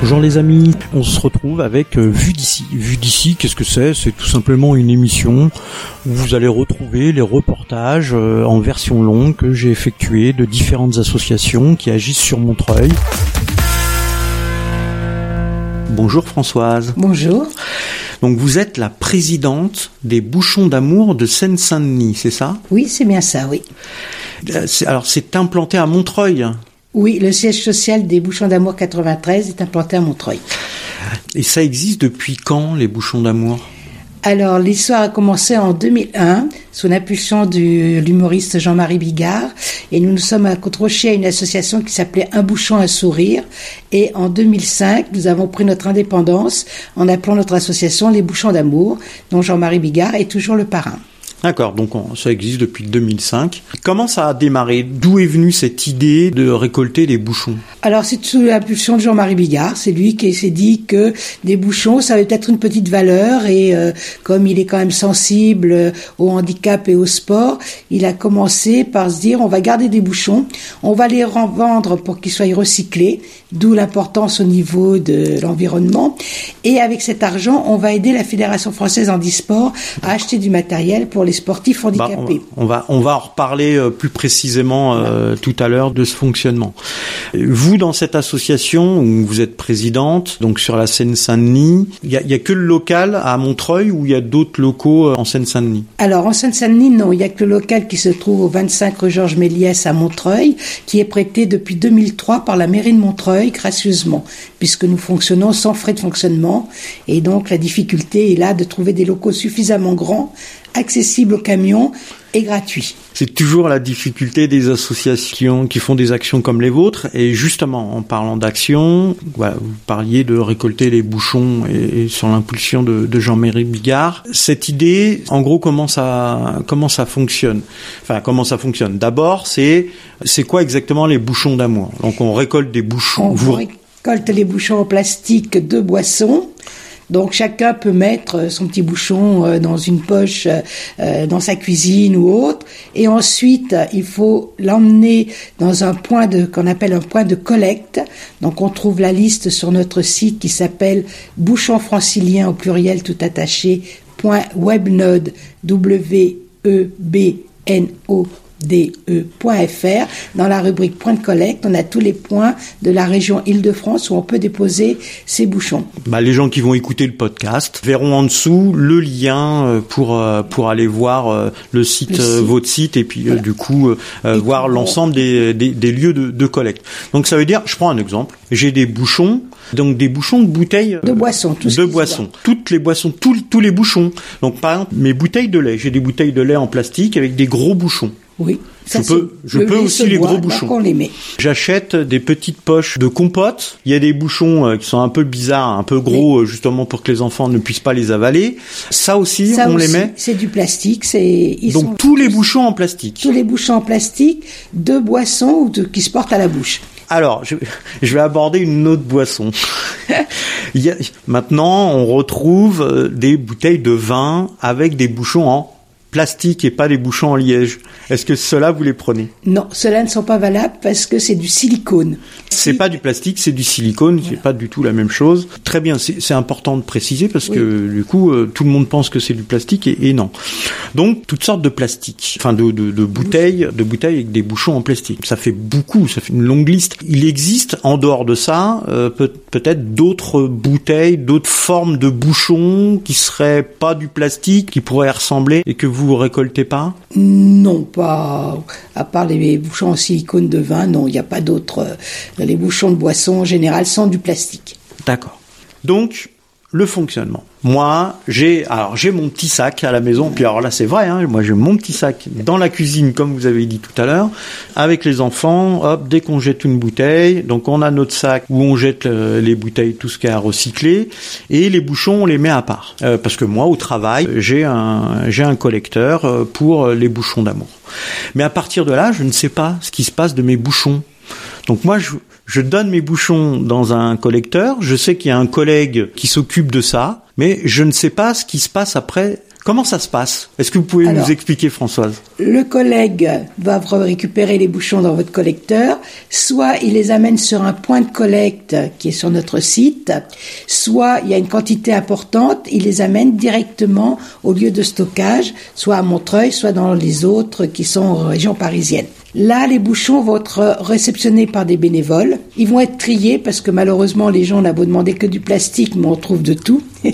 Bonjour les amis, on se retrouve avec euh, Vue d'ici. Vue d'ici, qu'est-ce que c'est? C'est tout simplement une émission où vous allez retrouver les reportages euh, en version longue que j'ai effectués de différentes associations qui agissent sur Montreuil. Bonjour Françoise. Bonjour. Donc vous êtes la présidente des Bouchons d'amour de Seine-Saint-Denis, c'est ça? Oui, c'est bien ça, oui. Euh, Alors c'est implanté à Montreuil? Oui, le siège social des Bouchons d'Amour 93 est implanté à Montreuil. Et ça existe depuis quand les Bouchons d'amour? Alors, l'histoire a commencé en 2001 sous l'impulsion de l'humoriste Jean-Marie Bigard et nous nous sommes accrochés à une association qui s'appelait Un bouchon un sourire et en 2005 nous avons pris notre indépendance en appelant notre association les Bouchons d'amour dont Jean-Marie Bigard est toujours le parrain. D'accord, donc on- ça existe depuis 2005. Comment ça a démarré? D'où est venue cette idée de récolter des bouchons? Alors c'est sous l'impulsion de Jean-Marie Bigard, c'est lui qui s'est dit que des bouchons, ça avait peut-être une petite valeur et euh, comme il est quand même sensible euh, au handicap et au sport, il a commencé par se dire on va garder des bouchons, on va les revendre pour qu'ils soient recyclés, d'où l'importance au niveau de l'environnement. Et avec cet argent, on va aider la Fédération française handisport à acheter du matériel pour les sportifs Bah, on, handicapés. on va on va en reparler euh, plus précisément euh, tout à l'heure de ce fonctionnement. Vous dans cette association où vous êtes présidente, donc sur la Seine-Saint-Denis, il y a, il y a que le local à Montreuil ou il y a d'autres locaux euh, en Seine-Saint-Denis? Alors, en Seine-Saint-Denis, non, il y a que le local qui se trouve au 25 rue Georges Méliès à Montreuil, qui est prêté depuis 2003 par la mairie de Montreuil, gracieusement, puisque nous fonctionnons sans frais de fonctionnement. Et donc, la difficulté est là de trouver des locaux suffisamment grands, accessibles aux camions et gratuits. C'est toujours la difficulté des associations qui font des actions comme les vôtres. Et justement, en parlant d'action, voilà, vous parliez de récolter les bouchons et, et sur l'impulsion de, de Jean-Marie Bigard. Cette idée, en gros, comment ça, comment ça fonctionne? Enfin, comment ça fonctionne? D'abord, c'est c'est quoi exactement les bouchons d'amour? Donc, on récolte des bouchons. On Vous- récolte les bouchons en plastique de boisson. Donc chacun peut mettre son petit bouchon euh, dans une poche euh, dans sa cuisine ou autre et ensuite il faut l'emmener dans un point de qu'on appelle un point de collecte. Donc on trouve la liste sur notre site qui s'appelle bouchon francilien au pluriel tout attaché webnode w e b n o de.fr. Dans la rubrique point de collecte, on a tous les points de la région Île-de-France où on peut déposer ses bouchons. Bah, les gens qui vont écouter le podcast verront en dessous le lien euh, pour euh, pour aller voir euh, le site, Le site. votre site et puis Voilà. du coup Et voir l'ensemble des, des, des lieux de, de collecte. Donc ça veut dire, je prends un exemple, j'ai des bouchons, donc des bouchons de bouteilles De boissons, tout de boissons, toutes les boissons, tous tous les bouchons. Donc par exemple mes bouteilles de lait, j'ai des bouteilles de lait en plastique avec des gros bouchons. Oui. Je peux- c'est- je le peux aussi les gros bouchons. on les met. J'achète des petites poches de compote. Il y a des bouchons euh, qui sont un peu bizarres, un peu gros, euh, justement pour que les enfants ne puissent pas les avaler. Ça aussi, Ça on les met. C'est du plastique. C'est sont Donc tous les bouchons en plastique. tous les bouchons en plastique de boissons ou de, qui se portent à la bouche. Alors, je, je vais aborder une autre boisson. Il y a- maintenant, on retrouve euh, des bouteilles de vin avec des bouchons en plastique et pas des bouchons en liège. Est-ce que cela vous les prenez? Non, ceux-là ne sont pas valables parce que c'est du silicone. C'est pas du plastique, c'est du silicone, c'est pas du tout la même chose. Très bien, c'est important de préciser parce que du coup, euh, tout le monde pense que c'est du plastique et, et non. Donc, toutes sortes de plastiques, enfin de, de, de bouteilles, de bouteilles avec des bouchons en plastique. Ça fait beaucoup, ça fait une longue liste. Il existe en dehors de ça euh, peut- peut-être d'autres bouteilles, d'autres formes de bouchons qui seraient pas du plastique, qui pourraient ressembler et que vous récoltez pas. Non, pas à part les bouchons en silicone de vin. Non, il n'y a pas d'autres. euh, Les bouchons de boisson en général sont du plastique. D'accord. Donc, le fonctionnement. Moi, j'ai alors j'ai mon petit sac à la maison. Puis alors là, c'est vrai. Hein, moi, j'ai mon petit sac dans la cuisine, comme vous avez dit tout à l'heure, avec les enfants. Hop, dès qu'on jette une bouteille, donc on a notre sac où on jette euh, les bouteilles, tout ce qu'il y a à recycler, et les bouchons, on les met à part. Euh, parce que moi, au travail, j'ai un j'ai un collecteur euh, pour euh, les bouchons d'amour. Mais à partir de là, je ne sais pas ce qui se passe de mes bouchons. Donc moi, je, je donne mes bouchons dans un collecteur. Je sais qu'il y a un collègue qui s'occupe de ça, mais je ne sais pas ce qui se passe après Comment ça se passe? Est-ce que vous pouvez Alors, nous expliquer, Françoise? Le collègue va récupérer les bouchons dans votre collecteur, soit il les amène sur un point de collecte qui est sur notre site, soit il y a une quantité importante, il les amène directement au lieu de stockage, soit à Montreuil, soit dans les autres qui sont en région parisienne. Là, les bouchons vont être réceptionnés par des bénévoles. Ils vont être triés parce que malheureusement, les gens n'ont beau demander que du plastique, mais on trouve de tout.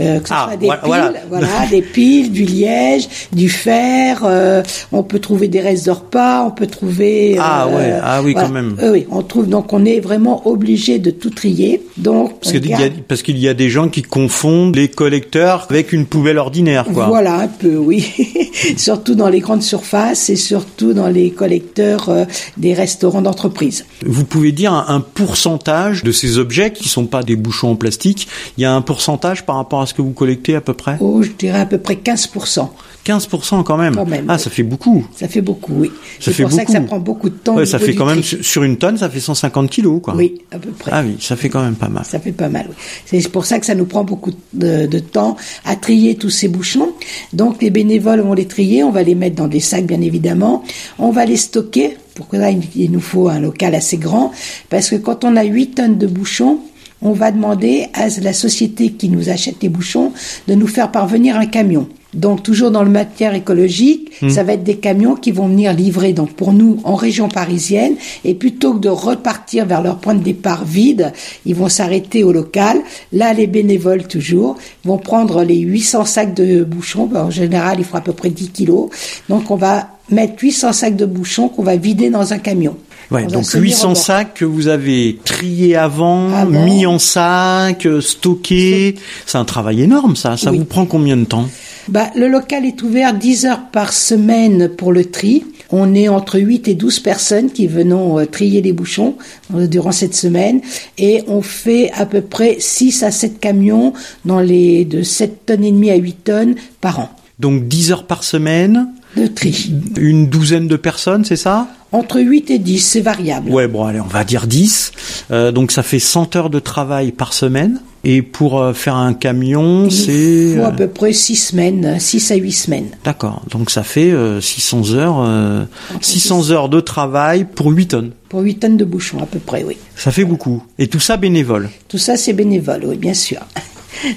Euh, que ce Ah, soit des voilà- piles, voilà. voilà, des piles, du liège, du fer. euh, on peut trouver des restes de repas, on peut trouver. Ah euh, ouais, ah oui, voilà. quand même. Oui, on trouve donc on est vraiment obligé de tout trier. Donc Parce qu'il y, a, garde- parce qu'il y a des gens qui confondent les collecteurs avec une poubelle ordinaire, quoi. Voilà un peu, oui. surtout dans les grandes surfaces et surtout dans les collecteurs des restaurants d'entreprise. Vous pouvez dire un, un pourcentage de ces objets qui sont pas des bouchons en plastique. Il y a un pourcentage par rapport à ce que vous collectez à peu près? Oh, je dirais à peu près 15%. 15% quand même. Quand même, ah, oui. ça fait beaucoup. Ça fait beaucoup, oui. C'est pour ça que ça prend beaucoup de temps. Ouais, ça fait quand même sur une tonne, ça fait 150 kilos, quoi. Oui, à peu près. Ah oui, ça fait quand même pas mal. Ça fait pas mal. oui. C'est pour ça que ça nous prend beaucoup de, de temps à trier tous ces bouchons. Donc les bénévoles vont les trier, on va les mettre dans des sacs bien évidemment, on va les stocker. Pour que là, il il nous faut un local assez grand, parce que quand on a 8 tonnes de bouchons, on va demander à la société qui nous achète les bouchons de nous faire parvenir un camion. Donc toujours dans le matière écologique, ça va être des camions qui vont venir livrer donc pour nous en région parisienne et plutôt que de repartir vers leur point de départ vide, ils vont s'arrêter au local. Là les bénévoles toujours vont prendre les 800 sacs de bouchons, Ben, en général il faut à peu près 10 kilos. Donc on va mettre 800 sacs de bouchons qu'on va vider dans un camion. Ouais, donc semi-remorque. 800 sacs que vous avez triés avant, Avant. mis en sac, euh, stockés. C'est un travail énorme, ça. Ça Oui. vous prend combien de temps? Bah, le local est ouvert 10 heures par semaine pour le tri. On est entre 8 et 12 personnes qui venons euh, trier les bouchons euh, durant cette semaine et on fait à peu près 6 à 7 camions dans les de 7 tonnes et demie à 8 tonnes par an Donc 10 heures par semaine, de tri. une douzaine de personnes, c'est ça? Entre 8 et 10, c'est variable. Ouais, bon, allez, on va dire 10. Euh, donc ça fait 100 heures de travail par semaine. Et pour euh, faire un camion, Il c'est... faut à euh, peu près 6 semaines, 6 à 8 semaines. D'accord, donc ça fait euh, 600 heures, euh, 600 heures de travail pour 8 tonnes. Pour 8 tonnes de bouchons à peu près, oui. Ça fait beaucoup. Et tout ça bénévole. Tout ça, c'est bénévole, oui, bien sûr.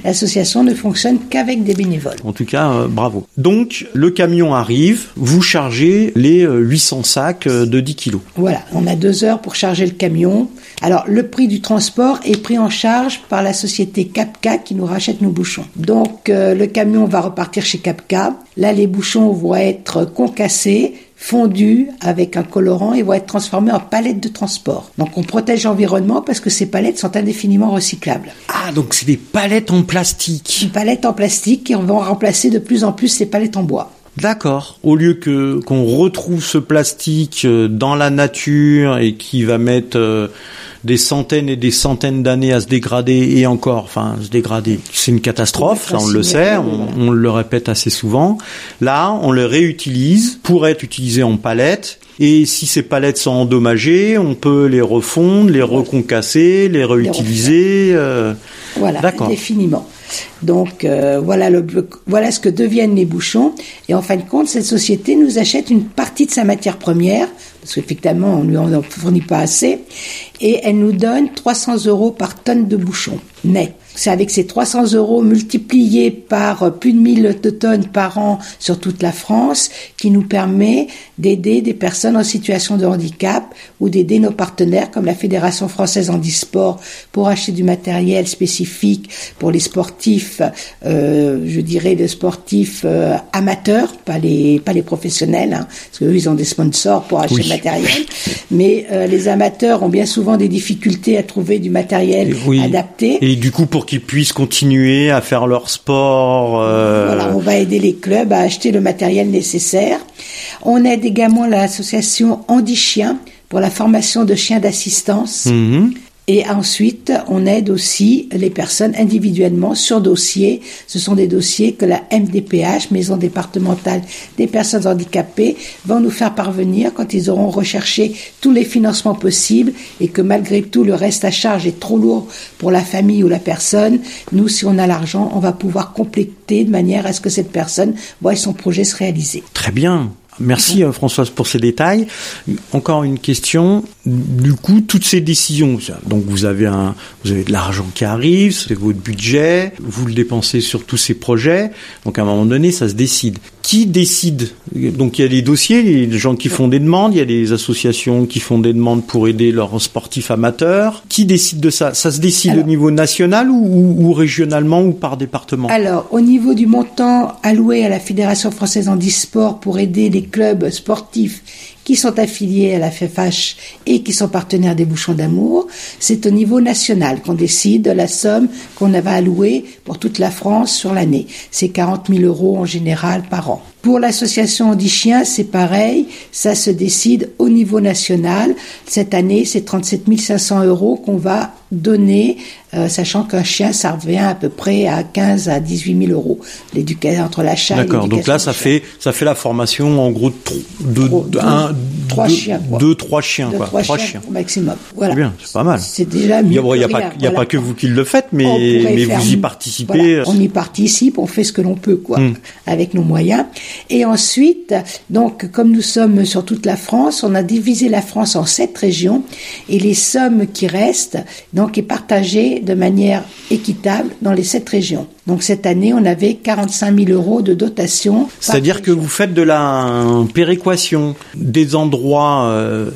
L'association ne fonctionne qu'avec des bénévoles. En tout cas, euh, bravo. Donc, le camion arrive, vous chargez les euh, 800 sacs euh, de 10 kilos. Voilà, on a deux heures pour charger le camion. Alors, le prix du transport est pris en charge par la société Capca qui nous rachète nos bouchons. Donc, euh, le camion va repartir chez Capca. Là, les bouchons vont être concassés, fondus avec un colorant et vont être transformés en palettes de transport. Donc, on protège l'environnement parce que ces palettes sont indéfiniment recyclables. Ah, donc c'est des palettes en plastique. Une palette en plastique qui vont remplacer de plus en plus ces palettes en bois. D'accord. Au lieu que qu'on retrouve ce plastique euh, dans la nature et qui va mettre euh, des centaines et des centaines d'années à se dégrader et encore, enfin se dégrader, c'est une catastrophe, ça on le sait, on, on le répète assez souvent. Là, on le réutilise pour être utilisé en palettes. Et si ces palettes sont endommagées, on peut les refondre, les reconcasser, les réutiliser. euh, Voilà, D'accord. indéfiniment. Donc euh, voilà, le, voilà ce que deviennent les bouchons. Et en fin de compte, cette société nous achète une partie de sa matière première, parce qu'effectivement, on lui en fournit pas assez, et elle nous donne 300 euros par tonne de bouchons net. C'est avec ces 300 euros multipliés par euh, plus de 1000 de tonnes par an sur toute la France qui nous permet d'aider des personnes en situation de handicap ou d'aider nos partenaires comme la Fédération française handisport pour acheter du matériel spécifique pour les sportifs, euh, je dirais les sportifs euh, amateurs, pas les pas les professionnels, hein, parce qu'eux ils ont des sponsors pour acheter Oui. le matériel, mais euh, les amateurs ont bien souvent des difficultés à trouver du matériel oui. adapté. Et du coup, pour qu'ils puissent continuer à faire leur sport. euh, Voilà, on va aider les clubs à acheter le matériel nécessaire. On aide également l'association Handi Chien pour la formation de chiens d'assistance. mhm. Et ensuite, on aide aussi les personnes individuellement sur dossier. Ce sont des dossiers que la MDPH, Maison départementale des personnes handicapées, va nous faire parvenir quand ils auront recherché tous les financements possibles et que malgré tout le reste à charge est trop lourd pour la famille ou la personne. Nous, si on a l'argent, on va pouvoir compléter de manière à ce que cette personne voie son projet se réaliser. Très bien. Merci euh, Françoise pour ces détails. Encore une question. Du coup, toutes ces décisions, donc vous avez un, vous avez de l'argent qui arrive, c'est votre budget, vous le dépensez sur tous ces projets. Donc à un moment donné, ça se décide. Qui décide? Donc il y a des dossiers, les gens qui font des demandes, il y a des associations qui font des demandes pour aider leurs sportifs amateurs. Qui décide de ça? Ça se décide au niveau national ou, ou, régionalement ou par département? Alors au niveau du montant alloué à la Fédération française en e-sport pour aider les clubs sportifs qui sont affiliés à la FFH et qui sont partenaires des Bouchons d'amour, c'est au niveau national qu'on décide de la somme qu'on va allouer pour toute la France sur l'année. C'est 40 000 euros en général par an. Pour l'association Andichien, c'est pareil, ça se décide au niveau national. Cette année, c'est 37 500 euros qu'on va donner, euh, sachant qu'un chien, ça revient à peu près à 15 à 18 000 euros. L'éducation entre l'achat. D'accord. Donc là, ça fait ça fait la formation en gros de, de, un, trois deux, chiens, quoi. deux, trois chiens, De quoi. trois, Trois chiens, chiens. maximum. Voilà. C'est bien, c'est pas mal. C'est déjà Il y mieux. a, bon, il y a pas, il y a Voilà. pas que vous qui le faites, mais, vous y mieux. participez. Voilà, on y participe, on fait ce que l'on peut, quoi, Hmm. avec nos moyens. Et ensuite, donc, comme nous sommes sur toute la France, on a divisé la France en sept régions, et les sommes qui restent, donc, est partagée de manière équitable dans les sept régions. Donc, cette année, on avait 45 000 euros de dotation. C'est-à-dire que vous faites de la péréquation des endroits euh,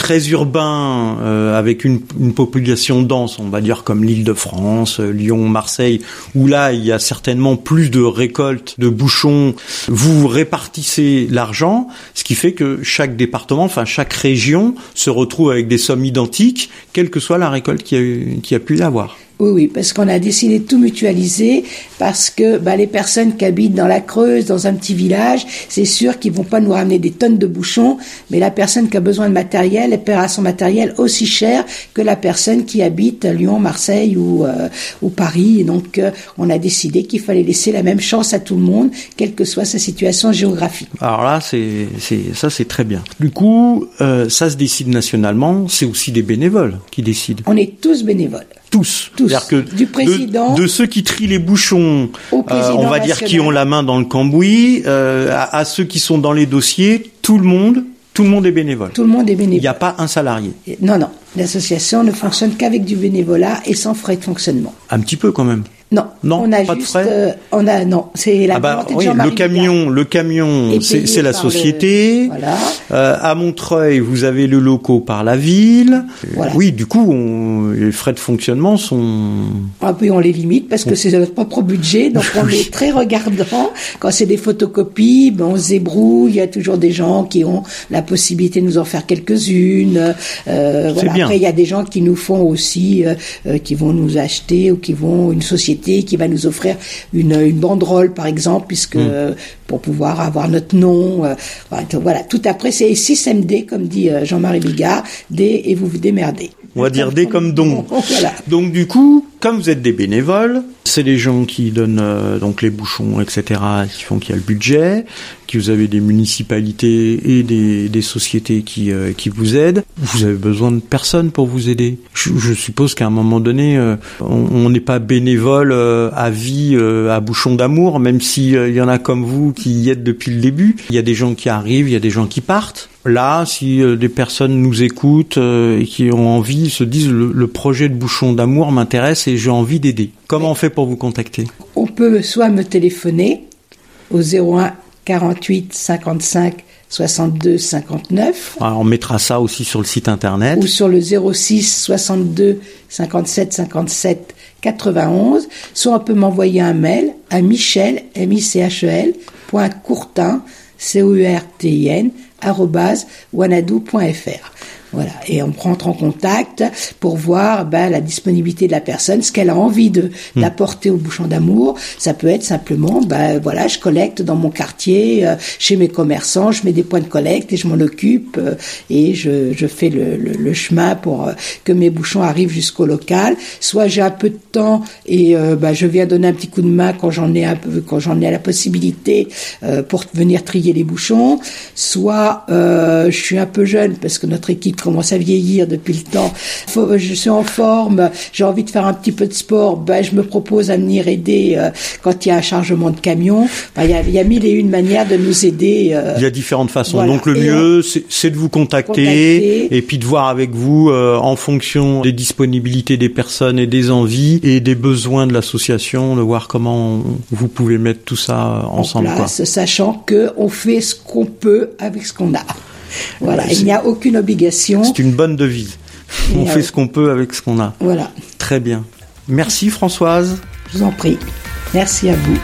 très urbains euh, avec une, une population dense, on va dire comme l'Île-de-France, euh, Lyon, Marseille, où là il y a certainement plus de récoltes de bouchons. Vous répartissez l'argent, ce qui fait que chaque département, enfin chaque région, se retrouve avec des sommes identiques, quelle que soit la récolte qui a, qui a pu y avoir. Oui, oui, parce qu'on a décidé de tout mutualiser, parce que bah, les personnes qui habitent dans la Creuse, dans un petit village, c'est sûr qu'ils vont pas nous ramener des tonnes de bouchons, mais la personne qui a besoin de matériel, elle paiera son matériel aussi cher que la personne qui habite à Lyon, Marseille ou, euh, ou Paris. Et donc, euh, on a décidé qu'il fallait laisser la même chance à tout le monde, quelle que soit sa situation géographique. Alors là, c'est, c'est, ça c'est très bien. Du coup, euh, ça se décide nationalement, c'est aussi des bénévoles qui décident. On est tous bénévoles. Tous. Tous. C'est-à-dire que Du de- président de, ceux qui trient les bouchons, euh, on va dire qui ont la main dans le cambouis, euh, à, à ceux qui sont dans les dossiers, tout le monde, tout le monde est bénévole. Tout le monde est Il bénévole. n'y a pas un salarié. Non, non. L'association ne fonctionne qu'avec du bénévolat et sans frais de fonctionnement. Un petit peu quand même. Non, Non, on a pas de juste, frais euh, on a non, c'est la Ah bah oui, le camion, le camion, c'est la le- société. Voilà. Euh, à Montreuil, vous avez le locaux par la ville. Voilà. Oui, du coup, on- les frais de fonctionnement sont Un peu on les limite parce que c'est notre propre budget, donc on est très regardant. Quand c'est des photocopies, ben on se débrouille. Il y a toujours des gens qui ont la possibilité de nous en faire quelques-unes. Euh, voilà. bien. Après, il y a des gens qui nous font aussi, euh, euh, qui vont nous acheter ou qui vont une société qui va nous offrir une, une banderole, par exemple, puisque Hmm. euh, pour pouvoir avoir notre nom. euh, voilà, tout- après c'est 6MD, comme dit euh, Jean-Marie Bigard, D et vous vous démerdez. On va dire des comme don. Voilà. Donc du coup, comme vous êtes des bénévoles, c'est les gens qui donnent euh, donc les bouchons, etc., qui font qu'il y a le budget, que vous avez des municipalités et des, sociétés qui, euh, qui vous aident. Vous avez besoin de personne pour vous aider. Je, suppose qu'à un moment donné, euh, on n'est pas bénévole à vie à bouchon d'amour, même si euh, il y en a comme vous qui y êtes depuis le début. Il y a des gens qui arrivent, il y a des gens qui partent. Là, si des personnes nous écoutent et qui ont envie, se disent le, le projet de bouchon d'amour m'intéresse et j'ai envie d'aider. Comment on fait pour vous contacter On peut soit me téléphoner au 01 48 55 62 59 Alors, On mettra ça aussi sur le site internet. ou sur le 06 62 57 57 91, soit on peut m'envoyer un mail à michel, m i c h e l, point courtin, c o u r t i n wanadoo.fr. Voilà, et on rentre en contact pour voir ben, la disponibilité de la personne, ce qu'elle a envie de Hmm. d'apporter au bouchon d'amour. Ça peut être simplement, ben voilà, je collecte dans mon quartier, euh, chez mes commerçants, je mets des points de collecte et je m'en occupe euh, et je, je fais le, le, le chemin pour euh, que mes bouchons arrivent jusqu'au local. Soit j'ai un peu de temps et euh, ben, je viens donner un petit coup de main quand j'en ai un peu, quand j'en ai la possibilité euh, pour venir trier les bouchons. Soit euh, je suis un peu jeune parce que notre équipe commence à vieillir depuis le temps. Faut- je suis en forme, j'ai envie de faire un petit peu de sport, ben je me propose à venir aider euh, quand il y a un chargement de camion. Enfin, il, y a, il y a mille et une manières de nous aider. euh, Il y a différentes façons. Voilà. Donc le Et mieux, c'est- de vous contacter, Contacter. et puis de voir avec vous euh, en fonction des disponibilités des personnes et des envies et des besoins de l'association, de voir comment vous pouvez mettre tout ça en ensemble. quoi. place, sachant que on fait ce qu'on peut avec ce qu'on a. Voilà, il n'y a aucune obligation. C'est une bonne devise. On fait ce qu'on peut avec ce qu'on a. Voilà, Très bien. Merci Françoise. je vous en prie. Merci à vous.